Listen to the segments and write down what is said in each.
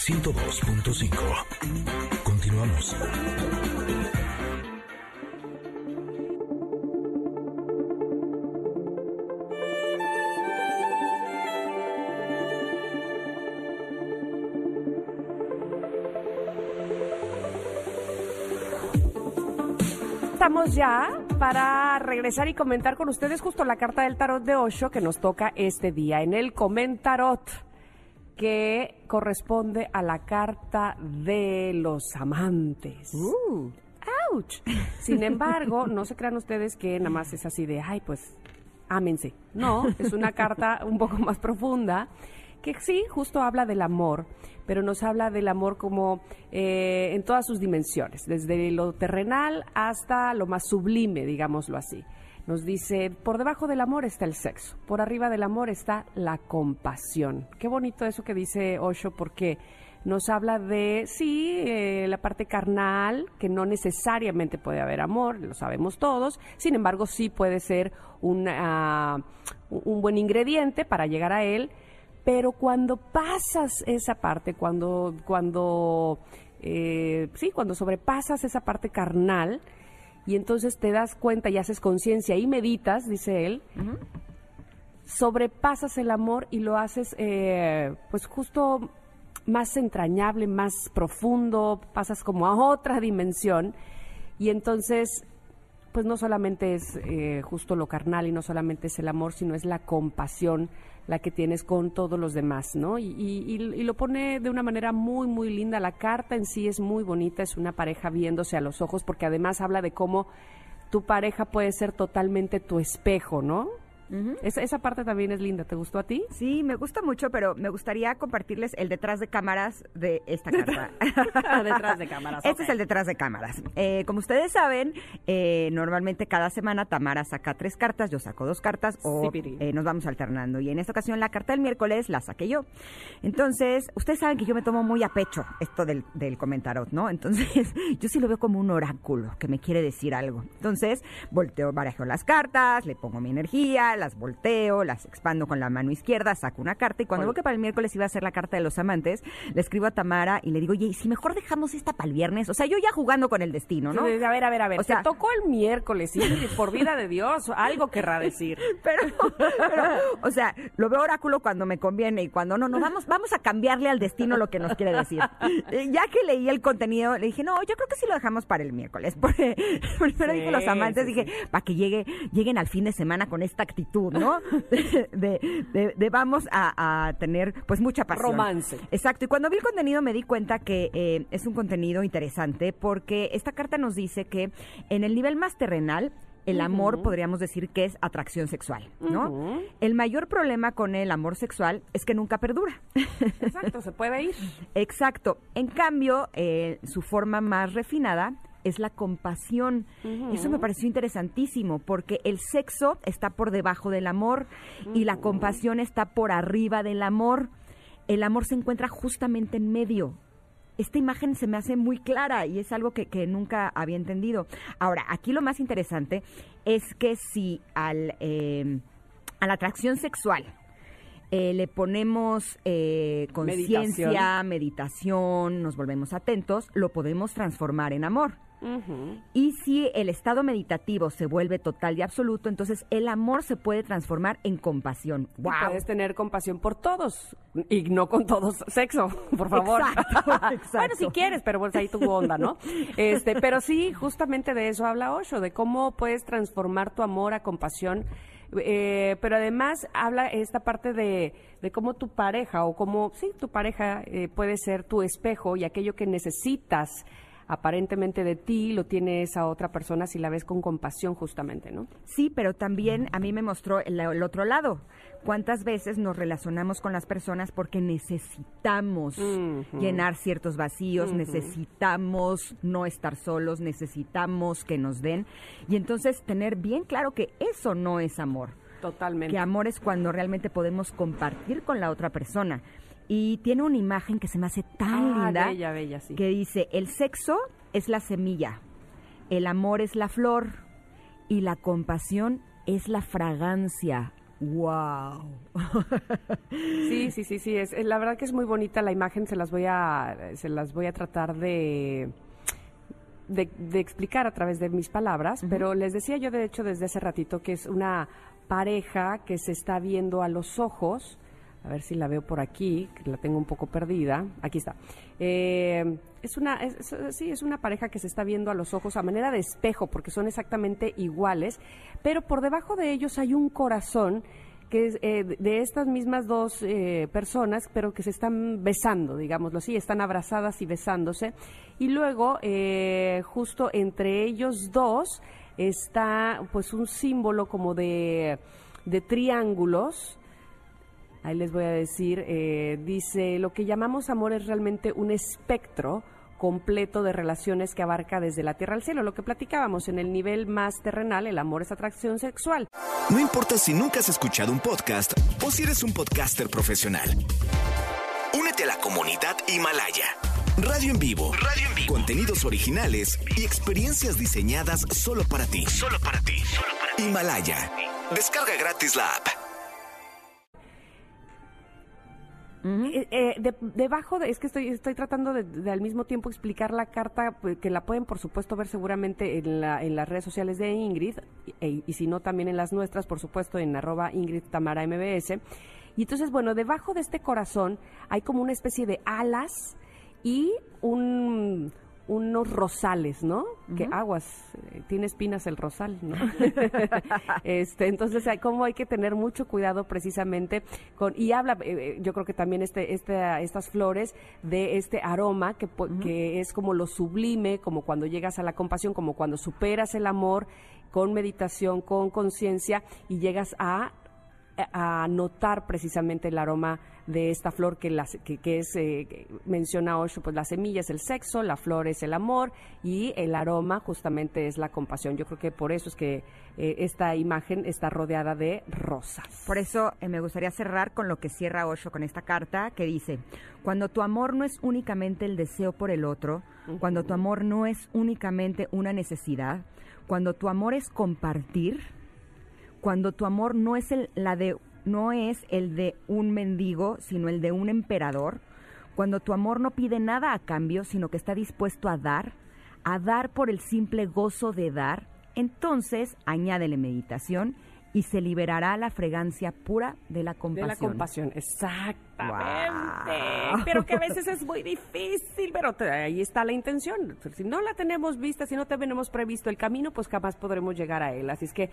102.5. Continuamos. estamos ya para regresar y comentar con ustedes justo la carta del tarot de Osho que nos toca este día en el comentarot que corresponde a la carta de los amantes. Uh. ¡Auch! Sin embargo, no se crean ustedes que nada más es así de, ay, pues, ámense. No, es una carta un poco más profunda que sí, justo habla del amor, pero nos habla del amor como eh, en todas sus dimensiones, desde lo terrenal hasta lo más sublime, digámoslo así. Nos dice, por debajo del amor está el sexo, por arriba del amor está la compasión. Qué bonito eso que dice Osho, porque nos habla de, sí, eh, la parte carnal, que no necesariamente puede haber amor, lo sabemos todos, sin embargo sí puede ser una, un buen ingrediente para llegar a él, pero cuando pasas esa parte, cuando, cuando, eh, sí, cuando sobrepasas esa parte carnal, y entonces te das cuenta y haces conciencia y meditas, dice él, sobrepasas el amor y lo haces, eh, pues justo más entrañable, más profundo, pasas como a otra dimensión. Y entonces pues no solamente es eh, justo lo carnal y no solamente es el amor, sino es la compasión la que tienes con todos los demás, ¿no? Y, y, y, lo pone de una manera muy, muy linda. La carta en sí es muy bonita, es una pareja viéndose a los ojos, porque además habla de cómo tu pareja puede ser totalmente tu espejo, ¿no? Esa, esa, parte también es linda. ¿Te gustó a ti? Sí, me gusta mucho, pero me gustaría compartirles el detrás de cámaras de esta carta. detrás de cámaras. Este es el detrás de cámaras. Eh, como ustedes saben, eh, normalmente cada semana Tamara saca tres cartas, yo saco dos cartas o eh, nos vamos alternando. Y en esta ocasión la carta del miércoles la saqué yo. Entonces, ustedes saben que yo me tomo muy a pecho esto del, del comentarot, ¿no? Entonces, yo sí lo veo como un oráculo que me quiere decir algo. Entonces, volteo, barajo las cartas, le pongo mi energía, las volteo, las expando con la mano izquierda, saco una carta y cuando veo que para el miércoles iba a ser la carta de los amantes, le escribo a Tamara y le digo, oye, si mejor dejamos esta para el viernes? O sea, yo ya jugando con el destino, ¿no? a ver, a ver, a ver. O sea, tocó el miércoles y por vida de Dios, algo querrá decir. Pero, o sea, lo veo oráculo cuando me conviene y cuando no, no, vamos, vamos a cambiarle al destino lo que nos quiere decir. Ya que leí el contenido, le dije, no, yo creo que sí lo dejamos para el miércoles. Porque primero dije los amantes, dije, para que llegue, lleguen al fin de semana con esta actitud ¿no? De, vamos a, tener pues mucha pasión. Romance. Exacto. Y cuando vi el contenido me di cuenta que eh, es un contenido interesante porque esta carta nos dice que en el nivel más terrenal el amor podríamos decir que es atracción sexual, ¿no? El mayor problema con el amor sexual es que nunca perdura. Exacto, se puede ir. Exacto. En cambio, eh, su forma más refinada es la compasión. Eso me pareció interesantísimo porque el sexo está por debajo del amor y la compasión está por arriba del amor. El amor se encuentra justamente en medio. Esta imagen se me hace muy clara y es algo que, nunca había entendido. Ahora, aquí lo más interesante es que si al, eh, a la atracción sexual eh, le ponemos eh, conciencia, meditación, nos volvemos atentos, lo podemos transformar en amor. Y si el estado meditativo se vuelve total y absoluto, entonces el amor se puede transformar en compasión. Wow. puedes tener compasión por todos y no con todos sexo, por favor. bueno, si quieres, pero pues ahí tu onda, ¿no? Este, pero sí, justamente de eso habla Osho, de cómo puedes transformar tu amor a compasión. Eh, pero además habla esta parte de, de, cómo tu pareja o cómo, sí, tu pareja eh, puede ser tu espejo y aquello que necesitas aparentemente de ti lo tiene esa otra persona si la ves con compasión justamente, ¿no? Sí, pero también a mí me mostró el, otro lado. ¿Cuántas veces nos relacionamos con las personas porque necesitamos llenar ciertos vacíos, necesitamos no estar solos, necesitamos que nos den? Y entonces tener bien claro que eso no es amor. Totalmente. Que amor es cuando realmente podemos compartir con la otra persona. Y tiene una imagen que se me hace tan ah, linda. Bella, bella, sí. Que dice, el sexo es la semilla, el amor es la flor y la compasión es la fragancia. ¡Wow! Sí, sí, sí, sí. Es, la verdad que es muy bonita la imagen. Se las voy a, se las voy a tratar de, de, explicar a través de mis palabras. Pero les decía yo, de hecho, desde hace ratito que es una pareja que se está viendo a los ojos. A ver si la veo por aquí, que la tengo un poco perdida. Aquí está. Eh, es una, sí, es una pareja que se está viendo a los ojos a manera de espejo, porque son exactamente iguales, pero por debajo de ellos hay un corazón que eh, de estas mismas dos eh, personas, pero que se están besando, digámoslo así, están abrazadas y besándose. Y luego, justo entre ellos dos, está pues un símbolo como de triángulos. Ahí les voy a decir, dice, lo que llamamos amor es realmente un espectro completo de relaciones que abarca desde la tierra al cielo. Lo que platicábamos en el nivel más terrenal, el amor es atracción sexual. No importa si nunca has escuchado un podcast o si eres un podcaster profesional. Únete a la comunidad Himalaya. Radio en vivo. Radio en vivo. Contenidos originales y experiencias diseñadas solo para ti. Solo para ti. Solo para ti. Himalaya. Descarga gratis la app. Eh, eh, debajo de, es que estoy, estoy tratando de, al mismo tiempo explicar la carta, pues, que la pueden por supuesto ver seguramente en, la, en las redes sociales de Ingrid, e, y si no también en las nuestras, por supuesto en arroba Ingrid Tamara MBS. Y entonces, bueno, debajo de este corazón hay como una especie de alas y un, unos rosales, ¿no? Que aguas, eh, tiene espinas el rosal, ¿no? este, entonces, cómo hay que tener mucho cuidado precisamente con y habla, eh, eh, yo creo que también este, este, estas flores de este aroma que, que es como lo sublime, como cuando llegas a la compasión, como cuando superas el amor con meditación, con conciencia y llegas a a notar precisamente el aroma de esta flor que, las, que, es, eh, menciona Osho, pues la semilla es el sexo, la flor es el amor y el aroma justamente es la compasión. Yo creo que por eso es que eh, esta imagen está rodeada de rosas. Por eso eh, me gustaría cerrar con lo que cierra Osho con esta carta que dice, cuando tu amor no es únicamente el deseo por el otro, cuando tu amor no es únicamente una necesidad, cuando tu amor es compartir, cuando tu amor no es el, la de no es el de un mendigo, sino el de un emperador, cuando tu amor no pide nada a cambio, sino que está dispuesto a dar, a dar por el simple gozo de dar, entonces añádele meditación y se liberará la fregancia pura de la compasión. De la compasión, exactamente. Pero que a veces es muy difícil, pero ahí está la intención. Si no la tenemos vista, si no tenemos previsto el camino, pues jamás podremos llegar a él. Así es que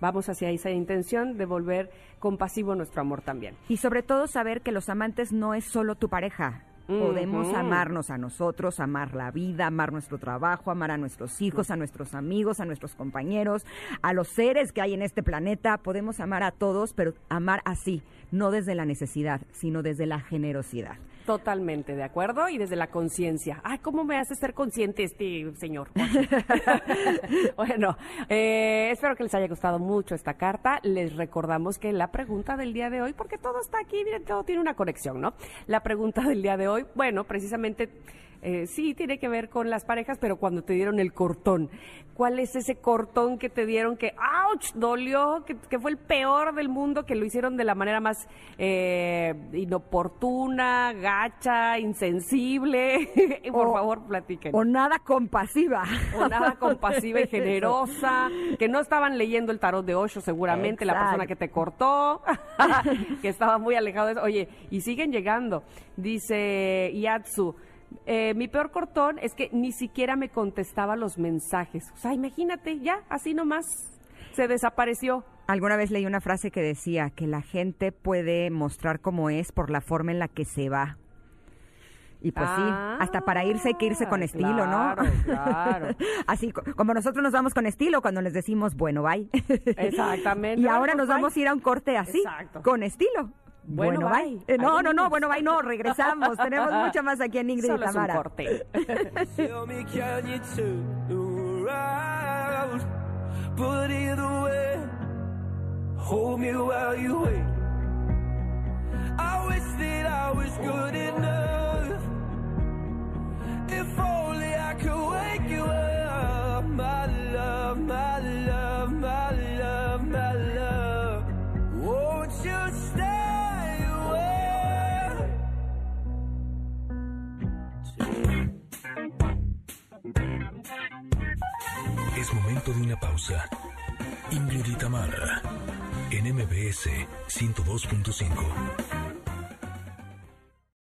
vamos hacia esa intención de volver compasivo nuestro amor también. Y sobre todo saber que los amantes no es solo tu pareja, Podemos amarnos a nosotros, amar la vida, amar nuestro trabajo, amar a nuestros hijos, a nuestros amigos, a nuestros compañeros, a los seres que hay en este planeta. Podemos amar a todos, pero amar así, no desde la necesidad, sino desde la generosidad. Totalmente de acuerdo y desde la conciencia. Ay, ¿cómo me hace ser consciente este señor? bueno, eh, espero que les haya gustado mucho esta carta. Les recordamos que la pregunta del día de hoy, porque todo está aquí, miren, todo tiene una conexión, ¿no? La pregunta del día de hoy, bueno, precisamente eh, sí tiene que ver con las parejas, pero cuando te dieron el cortón. ¿Cuál es ese cortón que te dieron que, ouch, dolió, que, fue el peor del mundo, que lo hicieron de la manera más eh, inoportuna, gacha, insensible? Por favor, platiquen. O nada compasiva. O nada compasiva y generosa, que no estaban leyendo el tarot de Osho seguramente, la persona que te cortó, que estaba muy alejado de eso. Oye, y siguen llegando. Dice Yatsu, eh, mi peor cortón es que ni siquiera me contestaba los mensajes. O sea, imagínate, ya, así nomás se desapareció. Alguna vez leí una frase que decía que la gente puede mostrar cómo es por la forma en la que se va. Y pues sí, hasta para irse hay que irse con estilo, ¿no? Claro. Así como nosotros nos vamos con estilo cuando les decimos, bueno, bye. Exactamente. y ahora nos vamos a ir a un corte así, con estilo. Bueno, bye. Eh, no, no, no, bueno, bye, no, regresamos. Tenemos mucho más aquí en Ingrid Solo y Tamara. Es un corte. But either way, hold me while you wait. I wish that I was good enough. Momento de una pausa. Ingrid y Tamara, en MBS 102.5.